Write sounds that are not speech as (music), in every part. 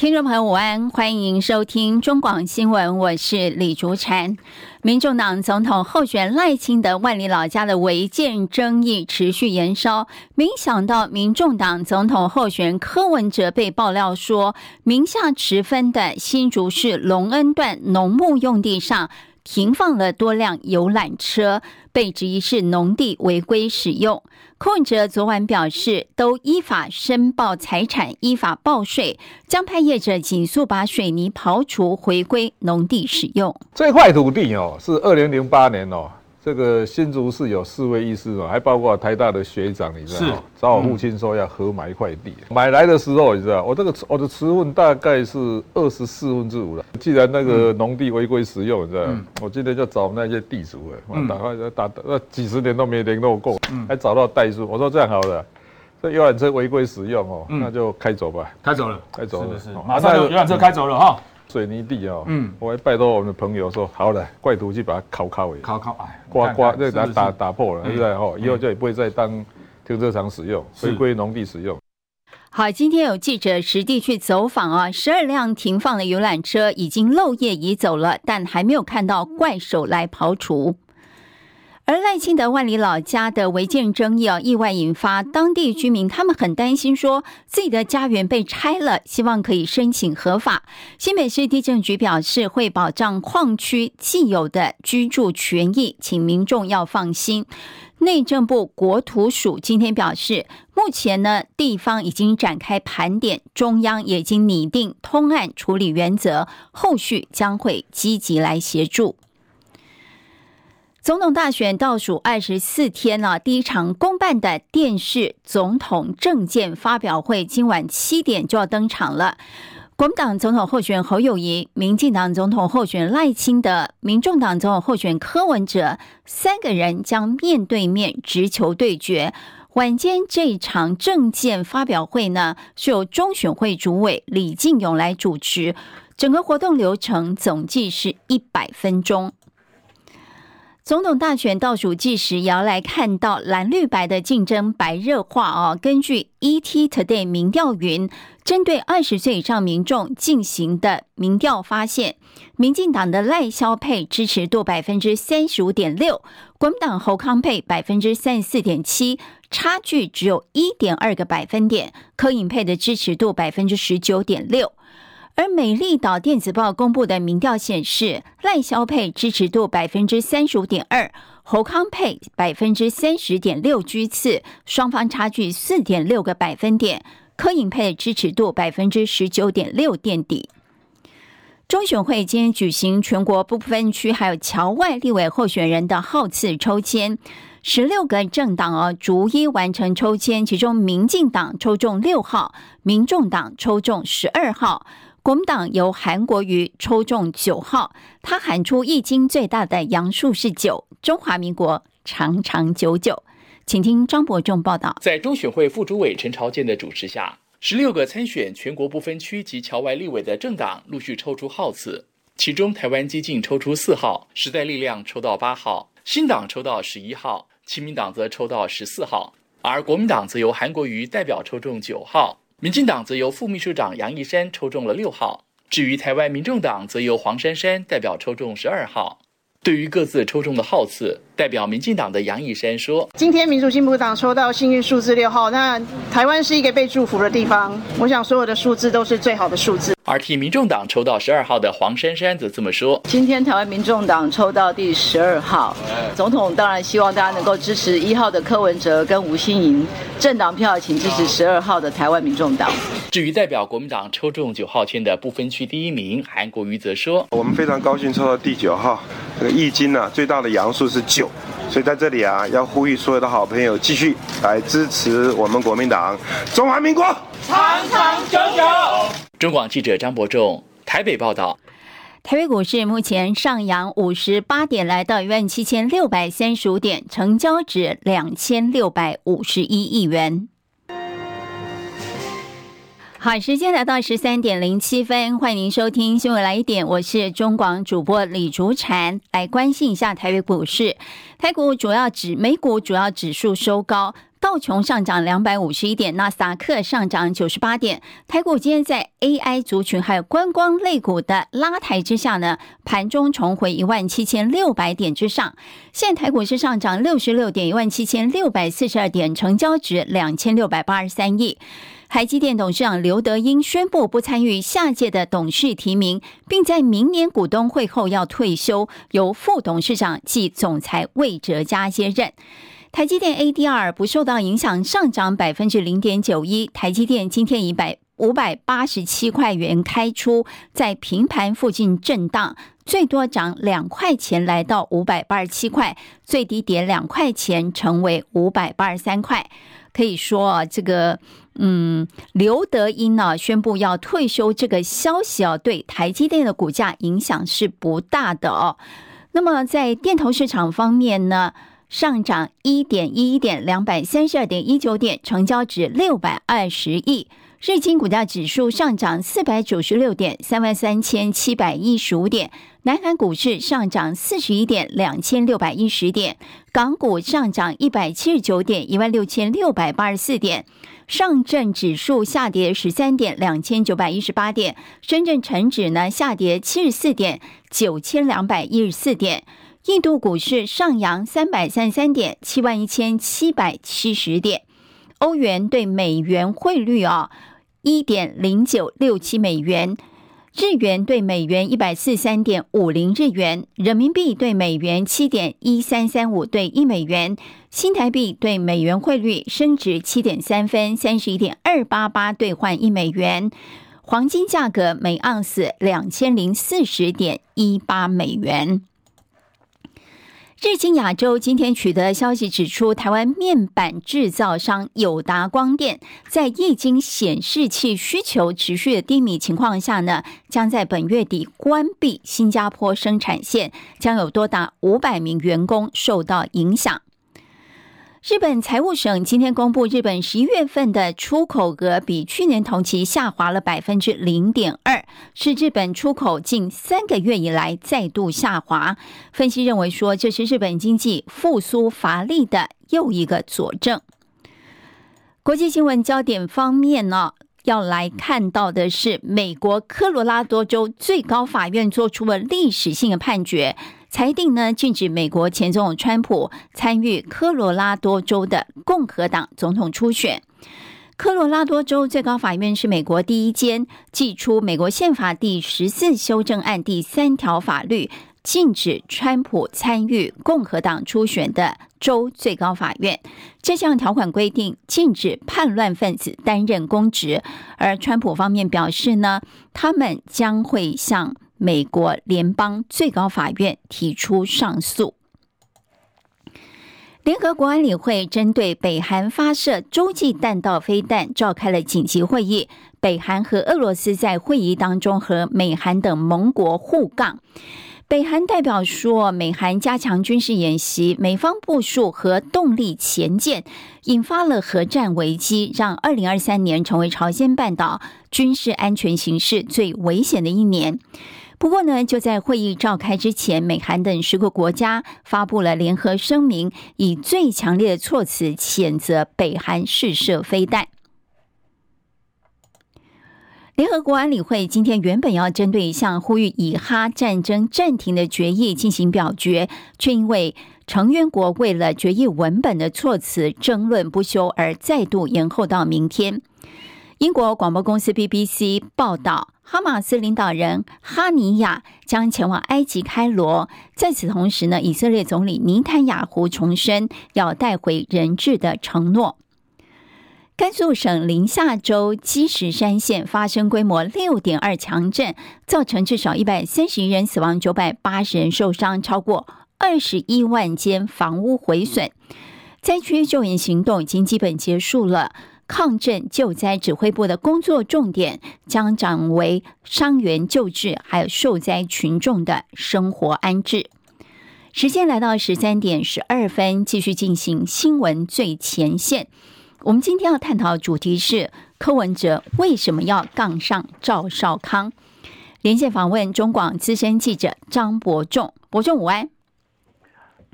听众朋友午安，欢迎收听中广新闻，我是李竹婵。民众党总统候选赖清德万里老家的违建争议持续延烧，没想到民众党总统候选柯文哲被爆料说，名下持分的新竹市隆恩段农牧用地上停放了多辆游览车，被质疑是农地违规使用。柯文哲昨晚表示，都依法申报财产，依法报税，将派业者尽速把水泥刨除，回归农地使用。这块土地哦，是二零零八年哦。这个新竹市有四位医师哦，还包括台大的学长，你知道吗？是。找我父亲说要合买一块地，嗯、买来的时候你知道，我这个我的持份大概是二十四分之五了。既然那个农地违规使用，你知道，嗯、我今天就找那些地主了，我打开打打，那几十年都没联络过，嗯、还找到代书。我说这样好了，这游览车违规使用哦，嗯、那就开走吧，开走了，开走了，是是是马上游览车开走了哈。水泥地哦，嗯，我还拜托我们的朋友说，好了，怪土去把它敲敲诶，敲敲哎，刮刮，再把它打打破了，对不对？哦，以后就也不会再当停车场使用，回归农地使用。好，今天有记者实地去走访啊，十二辆停放的游览车已经漏夜移走了，但还没有看到怪手来刨除。而赖清德万里老家的违建争议啊，意外引发当地居民，他们很担心，说自己的家园被拆了，希望可以申请合法。新北市地政局表示，会保障矿区既有的居住权益，请民众要放心。内政部国土署今天表示，目前呢，地方已经展开盘点，中央已经拟定通案处理原则，后续将会积极来协助。总统大选倒数二十四天了，第一场公办的电视总统政见发表会今晚七点就要登场了。国民党总统候选侯友宜、民进党总统候选赖清德、民众党总统候选柯文哲三个人将面对面直球对决。晚间这一场政见发表会呢，是由中选会主委李进勇来主持，整个活动流程总计是一百分钟。总统大选倒数计时，也要来看到蓝绿白的竞争白热化哦。根据 ET Today 民调云，针对二十岁以上民众进行的民调发现，民进党的赖萧配支持度百分之三十五点六，国民党侯康配百分之三十四点七，差距只有一点二个百分点。柯颖配的支持度百分之十九点六。而美丽岛电子报公布的民调显示，赖萧配支持度百分之三十五点二，侯康配百分之三十点六居次，双方差距四点六个百分点。柯颖配支持度百分之十九点六垫底。中选会今天举行全国不分区还有侨外立委候选人的号次抽签，十六个政党哦逐一完成抽签，其中民进党抽中六号，民众党抽中十二号。国民党由韩国瑜抽中九号，他喊出一斤最大的阳数是九，中华民国长长久久。请听张伯仲报道。在中选会副主委陈朝建的主持下，十六个参选全国不分区及侨外立委的政党陆续抽出号次，其中台湾基进抽出四号，时代力量抽到八号，新党抽到十一号，亲民党则抽到十四号，而国民党则由韩国瑜代表抽中九号。民进党则由副秘书长杨义山抽中了六号，至于台湾民众党则由黄珊珊代表抽中十二号。对于各自抽中的号次，代表民进党的杨义山说：“今天民主进步党抽到幸运数字六号，那台湾是一个被祝福的地方。我想所有的数字都是最好的数字。”而替民众党抽到十二号的黄珊珊则这么说：“今天台湾民众党抽到第十二号，总统当然希望大家能够支持一号的柯文哲跟吴欣盈，政党票请支持十二号的台湾民众党。”至于代表国民党抽中九号签的不分区第一名韩国瑜则说：“我们非常高兴抽到第九号。”这个易经呢，最大的阳数是九，所以在这里啊，要呼吁所有的好朋友继续来支持我们国民党，中华民国长长久久。中广记者张伯仲。台北报道。台北股市目前上扬五十八点，来到一万七千六百三十五点，成交值两千六百五十一亿元。好，时间来到十三点零七分，欢迎您收听新闻来一点，我是中广主播李竹婵，来关心一下台北股市。台股主要指美股主要指数收高。道琼上涨两百五十一点，纳斯达克上涨九十八点。台股今天在 AI 族群还有观光类股的拉抬之下呢，盘中重回一万七千六百点之上。现在台股是上涨六十六点，一万七千六百四十二点，成交值两千六百八十三亿。台积电董事长刘德英宣布不参与下届的董事提名，并在明年股东会后要退休，由副董事长暨总裁魏哲嘉接任。台积电 ADR 不受到影响，上涨百分之零点九一。台积电今天以百五百八十七块元开出，在平盘附近震荡，最多涨两块钱，来到五百八十七块，最低跌两块钱，成为五百八十三块。可以说啊，这个嗯，刘德英呢宣布要退休，这个消息啊，对台积电的股价影响是不大的哦。那么在电投市场方面呢？上涨一点一一点，两百三十二点一九点，成交值六百二十亿。日经股价指数上涨四百九十六点，三万三千七百一十五点。南韩股市上涨四十一点，两千六百一十点。港股上涨一百七十九点，一万六千六百八十四点。上证指数下跌十三点，两千九百一十八点。深圳成指呢下跌七十四点，九千两百一十四点。印度股市上扬三百三十三点，七万一千七百七十点。欧元对美元汇率啊，一点零九六七美元。日元对美元一百四十三点五零日元。人民币对美元七点一三三五对一美元。新台币对美元汇率升值七点三分，三十一点二八八兑换一美元。黄金价格每盎司两千零四十点一八美元。日经亚洲今天取得消息指出，台湾面板制造商友达光电在液晶显示器需求持续的低迷情况下呢，将在本月底关闭新加坡生产线，将有多达五百名员工受到影响。日本财务省今天公布，日本十一月份的出口额比去年同期下滑了百分之零点二，是日本出口近三个月以来再度下滑。分析认为说，这是日本经济复苏乏力的又一个佐证。国际新闻焦点方面呢，要来看到的是，美国科罗拉多州最高法院做出了历史性的判决。裁定呢，禁止美国前总统川普参与科罗拉多州的共和党总统初选。科罗拉多州最高法院是美国第一间寄出美国宪法第十四修正案第三条法律，禁止川普参与共和党初选的州最高法院。这项条款规定禁止叛乱分子担任公职，而川普方面表示呢，他们将会向。美国联邦最高法院提出上诉。联合国安理会针对北韩发射洲际弹道飞弹召开了紧急会议。北韩和俄罗斯在会议当中和美韩等盟国互杠。北韩代表说，美韩加强军事演习，美方部署核动力潜舰，引发了核战危机，让二零二三年成为朝鲜半岛军事安全形势最危险的一年。不过呢，就在会议召开之前，美韩等十个国家发布了联合声明，以最强烈的措辞谴责北韩试射飞弹。联合国安理会今天原本要针对一项呼吁以哈战争暂停的决议进行表决，却因为成员国为了决议文本的措辞争论不休，而再度延后到明天。英国广播公司 BBC 报道，哈马斯领导人哈尼亚将前往埃及开罗。在此同时呢，以色列总理尼坦雅胡重申要带回人质的承诺。甘肃省临夏州积石山县发生规模六点二强震，造成至少一百三十一人死亡，九百八十人受伤，超过二十一万间房屋毁损。灾区救援行动已经基本结束了。抗震救灾指挥部的工作重点将转为伤员救治，还有受灾群众的生活安置。时间来到十三点十二分，继续进行新闻最前线。我们今天要探讨的主题是柯文哲为什么要杠上赵少康？连线访问中广资深记者张伯仲，伯仲午安。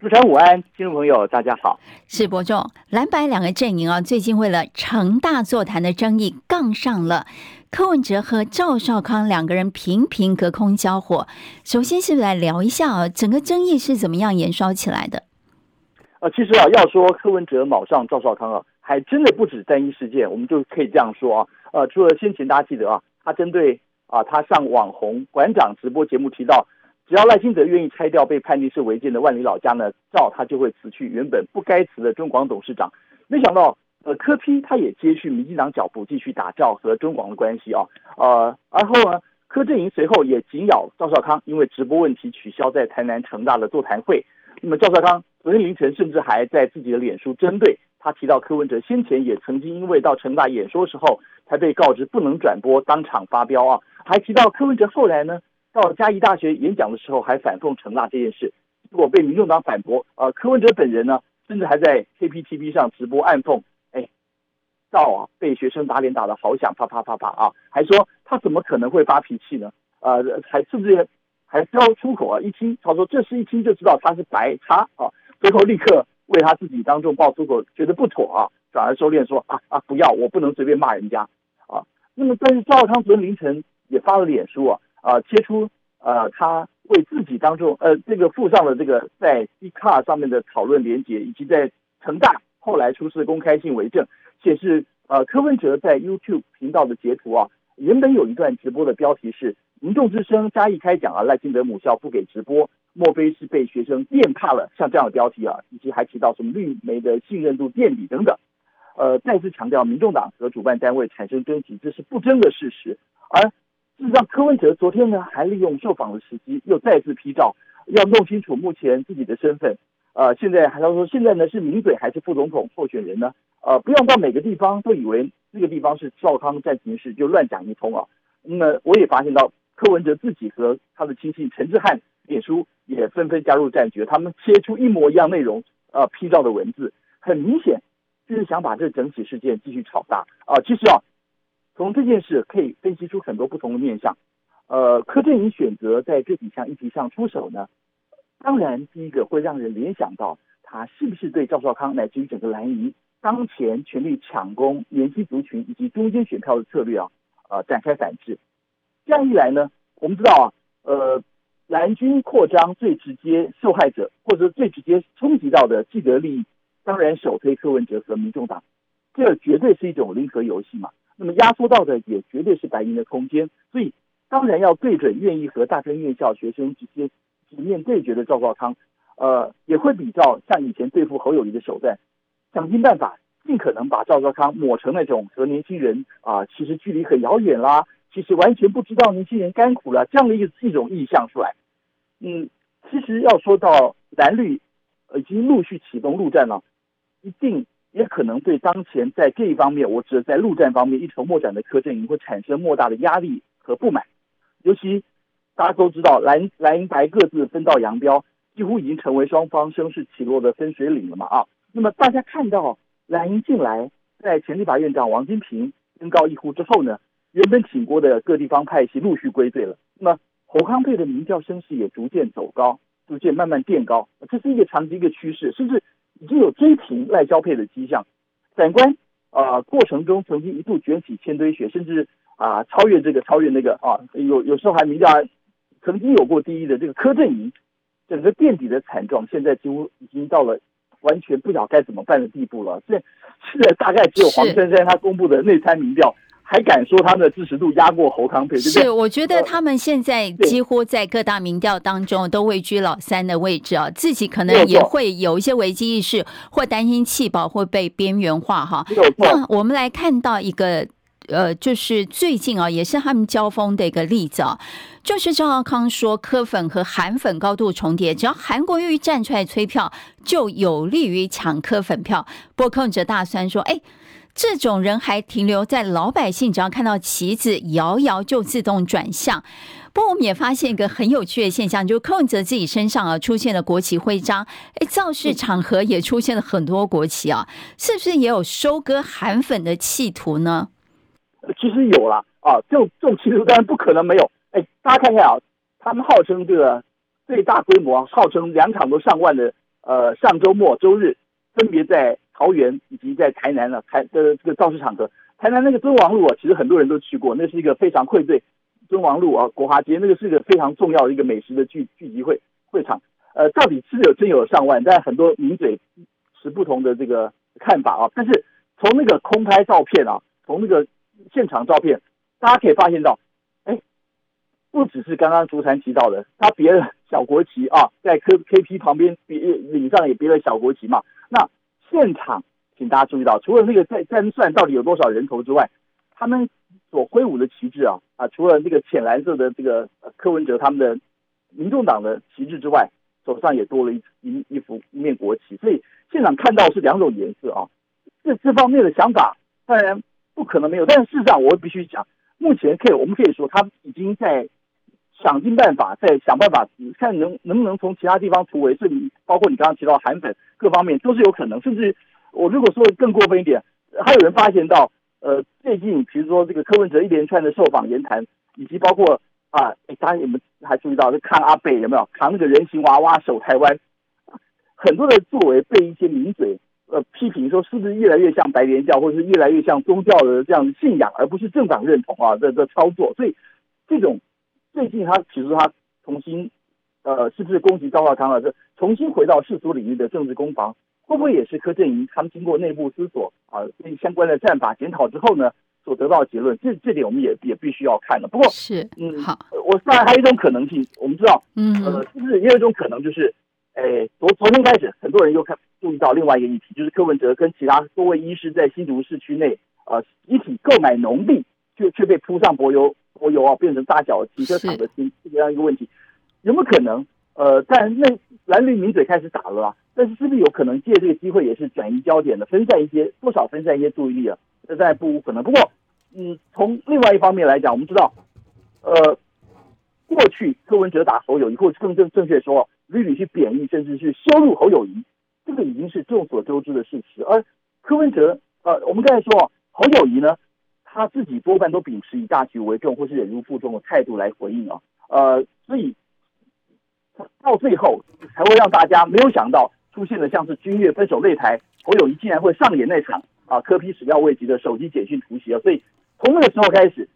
主持人午安，听众朋友大家好。是伯仲，蓝白两个阵营啊，最近为了成大座谈的争议杠上了。柯文哲和赵少康两个人频频隔空交火。首先是来聊一下啊？整个争议是怎么样燃烧起来的？呃，其实啊，要说柯文哲卯上赵少康啊，还真的不止单一事件，我们就可以这样说啊。呃，除了先前大家记得啊，他针对啊他上网红馆长直播节目提到。只要赖清德愿意拆掉被判定是违建的万里老家呢，赵他就会辞去原本不该辞的中广董事长。没想到，呃，柯批他也接续民进党脚步，继续打赵和中广的关系啊。呃，而后呢，柯阵营随后也紧咬赵少康，因为直播问题取消在台南成大的座谈会。那么赵少康昨天凌晨甚至还在自己的脸书针对他提到柯文哲先前也曾经因为到成大演说时候才被告知不能转播，当场发飙啊，还提到柯文哲后来呢。到嘉义大学演讲的时候，还反讽成大这件事，结果被民众党反驳。呃，柯文哲本人呢，甚至还在 KPTV 上直播暗讽：“哎，赵啊，被学生打脸打得好响，啪啪啪啪啊！”还说他怎么可能会发脾气呢？呃，还甚至还飙出口啊，一听他说这事一听就知道他是白差啊，最后立刻为他自己当众爆粗口，觉得不妥啊，转而收敛说：“啊啊，不要，我不能随便骂人家啊。”那么，但是赵少康昨天凌晨也发了脸书啊。啊，贴出呃，他为自己当中呃，这个附上了这个在 Dcard 上面的讨论连接，以及在成大后来出示公开信为证，显示呃，柯文哲在 YouTube 频道的截图啊，原本有一段直播的标题是“民众之声嘉义开讲啊，赖清德母校不给直播，莫非是被学生电怕了？”像这样的标题啊，以及还提到什么绿媒的信任度垫底等等，呃，再次强调民众党和主办单位产生争执，这是不争的事实，而。事实上，柯文哲昨天呢，还利用受访的时机，又再次批照，要弄清楚目前自己的身份。呃，现在还要说，现在呢是名嘴还是副总统候选人呢？呃，不要到每个地方都以为这个地方是赵康战情室，就乱讲一通啊。那么，我也发现到柯文哲自己和他的亲戚陈志汉、脸书也纷纷加入战局，他们切出一模一样内容，呃，批照的文字，很明显就是想把这整起事件继续炒大啊。其实啊。从这件事可以分析出很多不同的面向，呃，柯震宇选择在这几项议题上出手呢，当然第一个会让人联想到他是不是对赵少康乃至于整个蓝营当前全力抢攻年轻族群以及中间选票的策略啊，呃，展开反制。这样一来呢，我们知道啊，呃，蓝军扩张最直接受害者或者最直接冲击到的既得利益，当然首推柯文哲和民众党，这绝对是一种零和游戏嘛。那么压缩到的也绝对是白银的空间，所以当然要对准愿意和大专院校学生直接直面对决的赵少康，呃，也会比较像以前对付侯友谊的手段，想尽办法尽可能把赵少康抹成那种和年轻人啊、其实距离很遥远啦，其实完全不知道年轻人甘苦了这样的一一种意象出来。嗯，其实要说到蓝绿已经陆续启动陆战了，一定。也可能对当前在这一方面，我指的在陆战方面一筹莫展的柯阵营会产生莫大的压力和不满。尤其大家都知道，蓝蓝银白各自分道扬镳，几乎已经成为双方声势起落的分水岭了嘛啊。那么大家看到蓝银进来在前立法院长王金平登高一呼之后呢，原本挺过的各地方派系陆续归队了。那么侯康佩的民调声势也逐渐走高，逐渐慢慢垫高，这是一个长期一个趋势，甚至。已经有追平赖萧配的迹象，反观啊、呃，过程中曾经一度卷起千堆雪，甚至啊、呃、超越这个超越那个啊，有有时候还名调曾经有过第一的这个柯震营，整个垫底的惨状，现在几乎已经到了完全不晓得该怎么办的地步了。现现在大概只有黄珊珊她公布的内参民调。还敢说他们的支持度压过侯康配？是，我觉得他们现在几乎在各大民调当中都位居老三的位置啊，自己可能也会有一些危机意识，或担心弃保会被边缘化哈。那我们来看到一个呃，就是最近啊，也是他们交锋的一个例子啊，就是赵少康说柯粉和韩粉高度重叠，只要韩国瑜站出来催票，就有利于抢柯粉票。不过柯文哲大酸说，哎。这种人还停留在老百姓只要看到旗子摇摇就自动转向。不过我们也发现一个很有趣的现象，就是柯文哲自己身上啊出现了国旗徽章，哎，造势场合也出现了很多国旗啊，是不是也有收割韩粉的企图呢？其实有啦，啊，这种这种企图当然不可能没有。哎，大家看看啊，他们号称这个最大规模，号称两场都上万的，呃，上周末周日分别在桃园以及在台南呢，台的这个造势场合，台南那个尊王路啊，其实很多人都去过，那是一个非常愧对尊王路啊，国华街那个是一个非常重要的一个美食的聚聚集会会场。呃，到底是有真有上万，但很多名嘴持不同的这个看法啊。但是从那个空拍照片啊，从那个现场照片，大家可以发现到，哎，不只是刚刚竹山提到的，他别了小国旗啊，在 K K P 旁边别领上也别了小国旗嘛。那现场，请大家注意到，除了那个在在算到底有多少人头之外，他们所挥舞的旗帜啊啊，除了那个浅蓝色的这个柯文哲他们的民众党的旗帜之外，手上也多了一一一幅一面国旗。所以现场看到是两种颜色啊。这这方面的想法当然不可能没有，但是事实上我必须讲，目前可以我们可以说他已经在想尽办法，在想办法看能能不能从其他地方突围。这里包括你刚刚提到韩粉各方面都是有可能，甚至我如果说更过分一点，还有人发现到。呃，最近比如说这个柯文哲一连串的受访言谈，以及包括啊，当然你们还注意到，看阿北有没有扛那个人形娃娃守台湾，很多的作为被一些名嘴呃批评说，是不是越来越像白莲教，或者是越来越像宗教的这样的信仰，而不是政党认同啊的的操作。所以这种最近他其实他重新呃，是不是攻击赵少康了？这重新回到世俗领域的政治攻防。会不会也是柯震营他们经过内部思索啊，对相关的战法检讨之后呢，所得到的结论？这这点我们也也必须要看的。不过是嗯好，我当然还有一种可能性，我们知道，嗯呃，是不是也有一种可能，就是，诶，昨昨天开始，很多人又看注意到另外一个议题，就是柯文哲跟其他多位医师在新竹市区内呃集体购买农地，却却被铺上柏油柏油啊，变成大小停车场的这这样一个问题，有没有可能？呃，但那蓝绿名嘴开始打了啊，但是是不是有可能借这个机会也是转移焦点的，分散一些多少分散一些注意力啊？这当然不无可能。不过，嗯，从另外一方面来讲，我们知道，呃，过去柯文哲打侯友谊，或者更正正确说，屡屡去贬义，甚至是羞辱侯友谊，这个已经是众所周知的事实。而柯文哲，呃，我们刚才说侯友谊呢，他自己多半都秉持以大局为重，或是忍辱负重的态度来回应啊，呃，所以。到最后才会让大家没有想到出现了像是君悦分手擂台，侯友谊竟然会上演那场啊柯 P 始料未及的手机简讯突袭啊！所以从那个时候开始，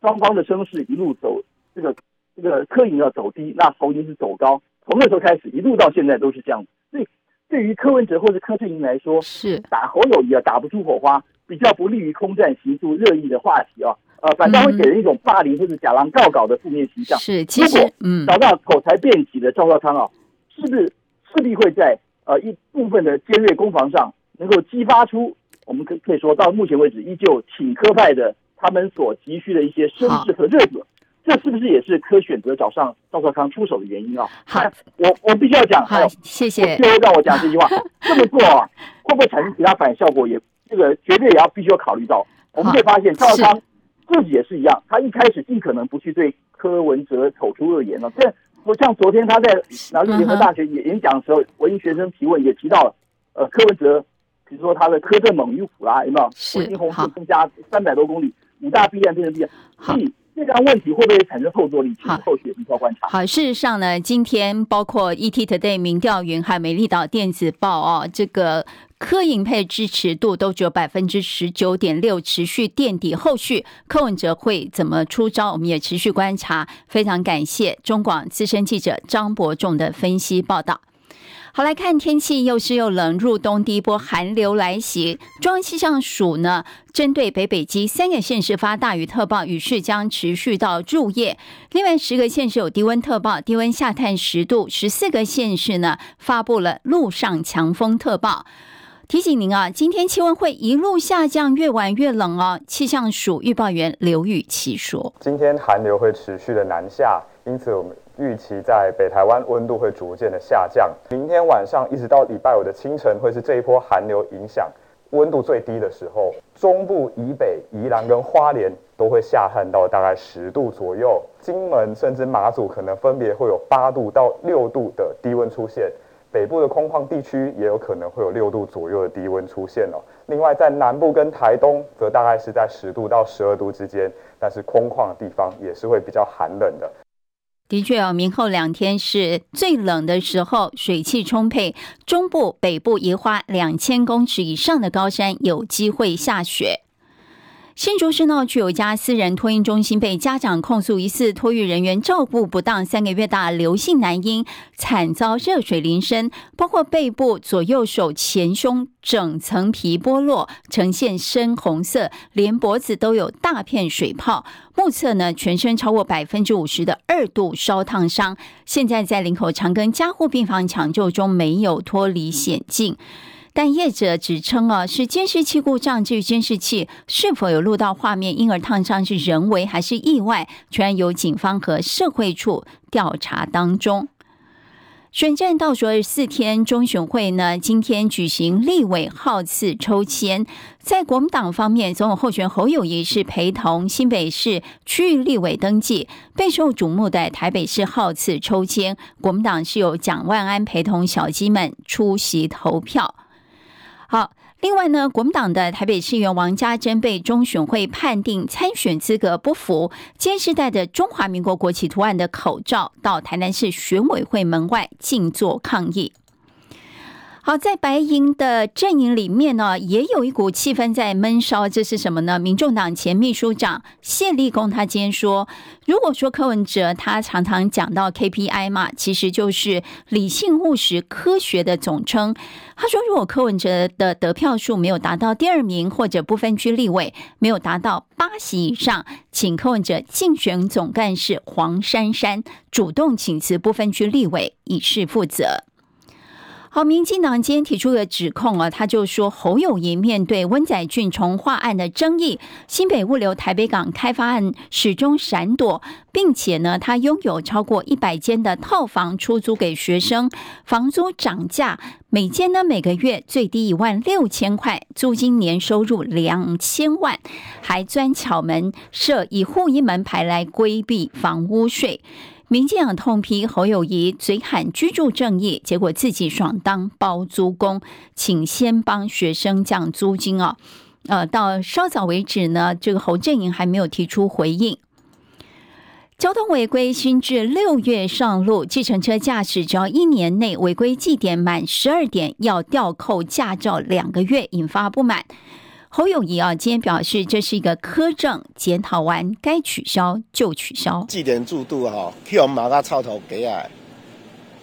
双方的声势一路走这个这个柯营要走低，那侯营是走高。从那时候开始，一路到现在都是这样。所以对于柯文哲或者柯阵营来说，是打侯友谊啊打不出火花，比较不利于空战形塑热议的话题啊。呃，反倒会给人一种霸凌或者假狼告稿的负面形象。是，其实，嗯，找到口才辩解的赵少康啊，是不是势必会在呃一部分的尖锐攻防上，能够激发出我们可可以说到目前为止依旧挺科派的他们所急需的一些声势和热度？这是不是也是科选择找上赵少康出手的原因啊？好，我我必须要讲，好，谢谢。最后让我讲这句话，(laughs) 这么做啊，会不会产生其他反效果？也这个绝对也要必须要考虑到。我们会发现赵少康。自己也是一样，他一开始尽可能不去对柯文哲口出恶言了。这我像昨天他在南京联合大学演演讲的时候，文艺学生提问也提到了，呃，柯文哲，比如说他的柯政猛于虎啦，有没有？文心红是增加三百多公里，五大必然变成必然，所以这个问题会不会产生后坐力？好后续也必要观察。好，事实上呢，今天包括 ETtoday 民调云和美丽岛电子报哦，这个。柯营配支持度都只有百分之十九点六，持续垫底。后续柯文哲会怎么出招？我们也持续观察。非常感谢中广资深记者张伯仲的分析报道。好，来看天气，又湿又冷，入冬第一波寒流来袭。中央气象署呢，针对北北基三个县市发大雨特报，雨势将持续到入夜。另外十个县市有低温特报，低温下探十度。十四个县市呢，发布了陆上强风特报。提醒您啊，今天气温会一路下降，越晚越冷哦。气象署预报员刘雨琦说：“今天寒流会持续的南下，因此我们预期在北台湾温度会逐渐的下降。明天晚上一直到礼拜五的清晨，会是这一波寒流影响。”温度最低的时候，中部以北、宜兰跟花莲都会下探到大概十度左右，金门甚至马祖可能分别会有八度到六度的低温出现。北部的空旷地区也有可能会有六度左右的低温出现哦。另外，在南部跟台东，则大概是在十度到十二度之间，但是空旷的地方也是会比较寒冷的。的确哦，明后两天是最冷的时候，水汽充沛，中部、北部移花两千公尺以上的高山有机会下雪。新竹市闹区有一家私人托婴中心被家长控诉疑似托育人员照顾不当，三个月大刘姓男婴惨遭热水淋身，包括背部、左右手、前胸整层皮剥落，呈现深红色，连脖子都有大片水泡，目测呢全身超过百分之五十的二度烧烫伤，现在在林口长庚加护病房抢救中，没有脱离险境。但业者指称啊，是监视器故障。至于监视器是否有录到画面，因而烫伤是人为还是意外，全由警方和社会处调查当中。选战倒数二十四天，中选会呢今天举行立委号次抽签。在国民党方面，总统候选侯友谊是陪同新北市区域立委登记，备受瞩目的台北市号次抽签，国民党是由蒋万安陪同小鸡们出席投票。好，另外呢，国民党的台北市议员王家珍被中选会判定参选资格不符，今天是戴着中华民国国旗图案的口罩到台南市选委会门外静坐抗议。好，在白银的阵营里面呢，也有一股气氛在闷烧。这是什么呢？民众党前秘书长谢立功他今天说，如果说柯文哲他常常讲到 KPI 嘛，其实就是理性务实科学的总称。他说，如果柯文哲的得票数没有达到第二名，或者不分区立委没有达到八席以上，请柯文哲竞选总干事黄珊珊主动请辞不分区立委，以示负责。好，民进党今天提出的指控啊，他就说侯友宜面对温载俊重划案的争议，新北物流台北港开发案始终闪躲，并且呢，他拥有超过一百间的套房出租给学生，房租涨价，每间呢每个月最低一万六千块，租金年收入两千万，还钻巧门设以户一门牌来规避房屋税。民进党痛批侯友谊嘴喊居住正义，结果自己爽当包租公，请先帮学生降租金哦。呃，到稍早为止呢，这个侯阵营还没有提出回应。交通违规新制六月上路，计程车驾驶只要一年内违规记点满十二点，要吊扣驾照两个月，引发不满。侯友宜啊，今天表示这是一个苛政，检讨完该取消就取消。祭点制度哈，替我们马个操头给啊，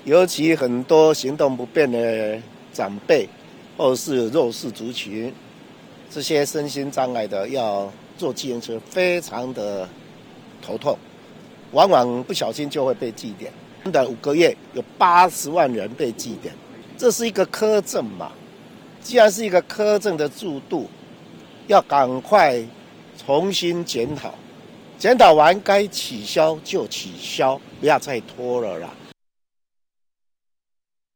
尤其很多行动不便的长辈，或是弱势族群，这些身心障碍的要坐计程车，非常的头痛，往往不小心就会被祭点。短五个月有八十万人被祭点，这是一个苛政嘛？既然是一个苛政的制度。要赶快重新检讨，检讨完该取消就取消，不要再拖了啦。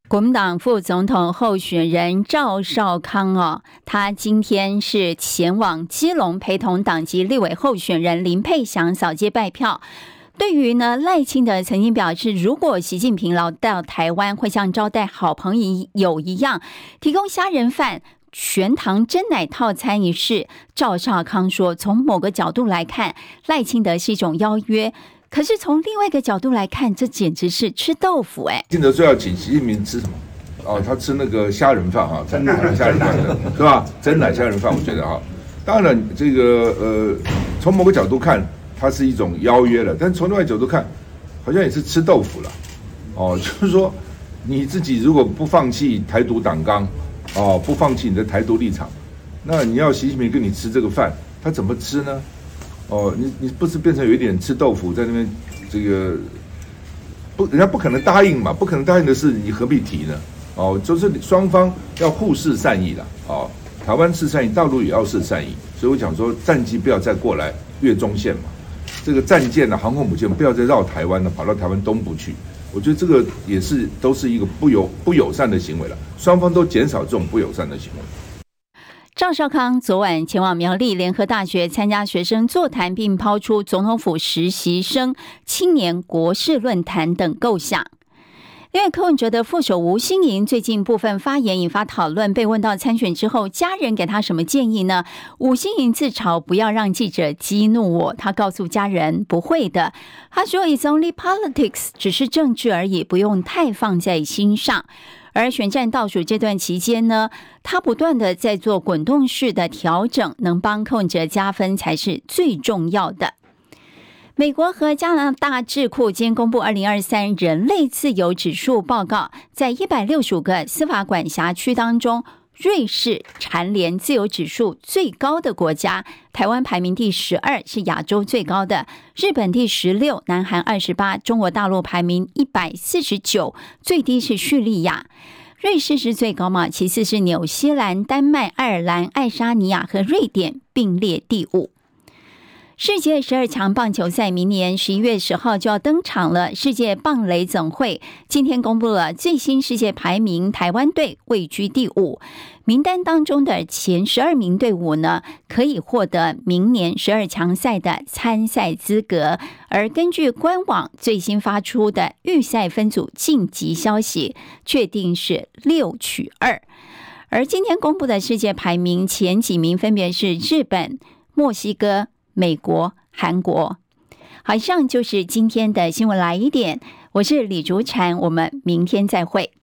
国民党副总统候选人赵少康哦，他今天是前往基隆陪同党籍立委候选人林佩祥扫街拜票。对于呢赖清德曾经表示，如果习近平老到台湾，会像招待好朋友一样，提供虾仁饭。全糖真奶套餐一事，赵少康说：“从某个角度来看，赖清德是一种邀约；可是从另外一个角度来看，这简直是吃豆腐。”哎，清德说要请习近平吃什么？哦，他吃那个虾仁饭哈，真奶虾仁饭 (laughs) 是吧？真奶虾仁饭，我觉得哈，当然这个呃，从某个角度看，它是一种邀约了；但从另外角度看，好像也是吃豆腐了。哦，(laughs) 就是说你自己如果不放弃台独党纲。哦，不放弃你的台独立场，那你要习近平跟你吃这个饭，他怎么吃呢？哦，你你不是变成有一点吃豆腐在那边，这个不，人家不可能答应嘛，不可能答应的事，你何必提呢？哦，就是双方要互释善意了。哦，台湾释善意，大陆也要释善意，所以我讲说战机不要再过来越中线嘛，这个战舰的航空母舰不要再绕台湾了，跑到台湾东部去。我觉得这个也是都是一个不友不友善的行为了，双方都减少这种不友善的行为。赵少康昨晚前往苗栗联合大学参加学生座谈，并抛出总统府实习生青年国事论坛等构想。因为柯文哲的副手吴欣盈最近部分发言引发讨论，被问到参选之后家人给他什么建议呢？吴欣盈自嘲不要让记者激怒我，他告诉家人不会的。他说：“It's only politics，只是政治而已，不用太放在心上。”而选战倒数这段期间呢，他不断的在做滚动式的调整，能帮柯文哲加分才是最重要的。美国和加拿大智库今天公布二零二三人类自由指数报告，在一百六十五个司法管辖区当中，瑞士蝉联自由指数最高的国家，台湾排名第十二，是亚洲最高的；日本第十六，南韩二十八，中国大陆排名一百四十九，最低是叙利亚。瑞士是最高嘛？其次是纽西兰、丹麦、爱尔兰、爱沙尼亚和瑞典并列第五。世界十二强棒球赛明年十一月十号就要登场了。世界棒垒总会今天公布了最新世界排名，台湾队位居第五。名单当中的前十二名队伍呢，可以获得明年十二强赛的参赛资格。而根据官网最新发出的预赛分组晋级消息，确定是六取二。而今天公布的世界排名前几名分别是日本、墨西哥。美国、韩国，好，以上就是今天的新闻来一点。我是李竹婵，我们明天再会。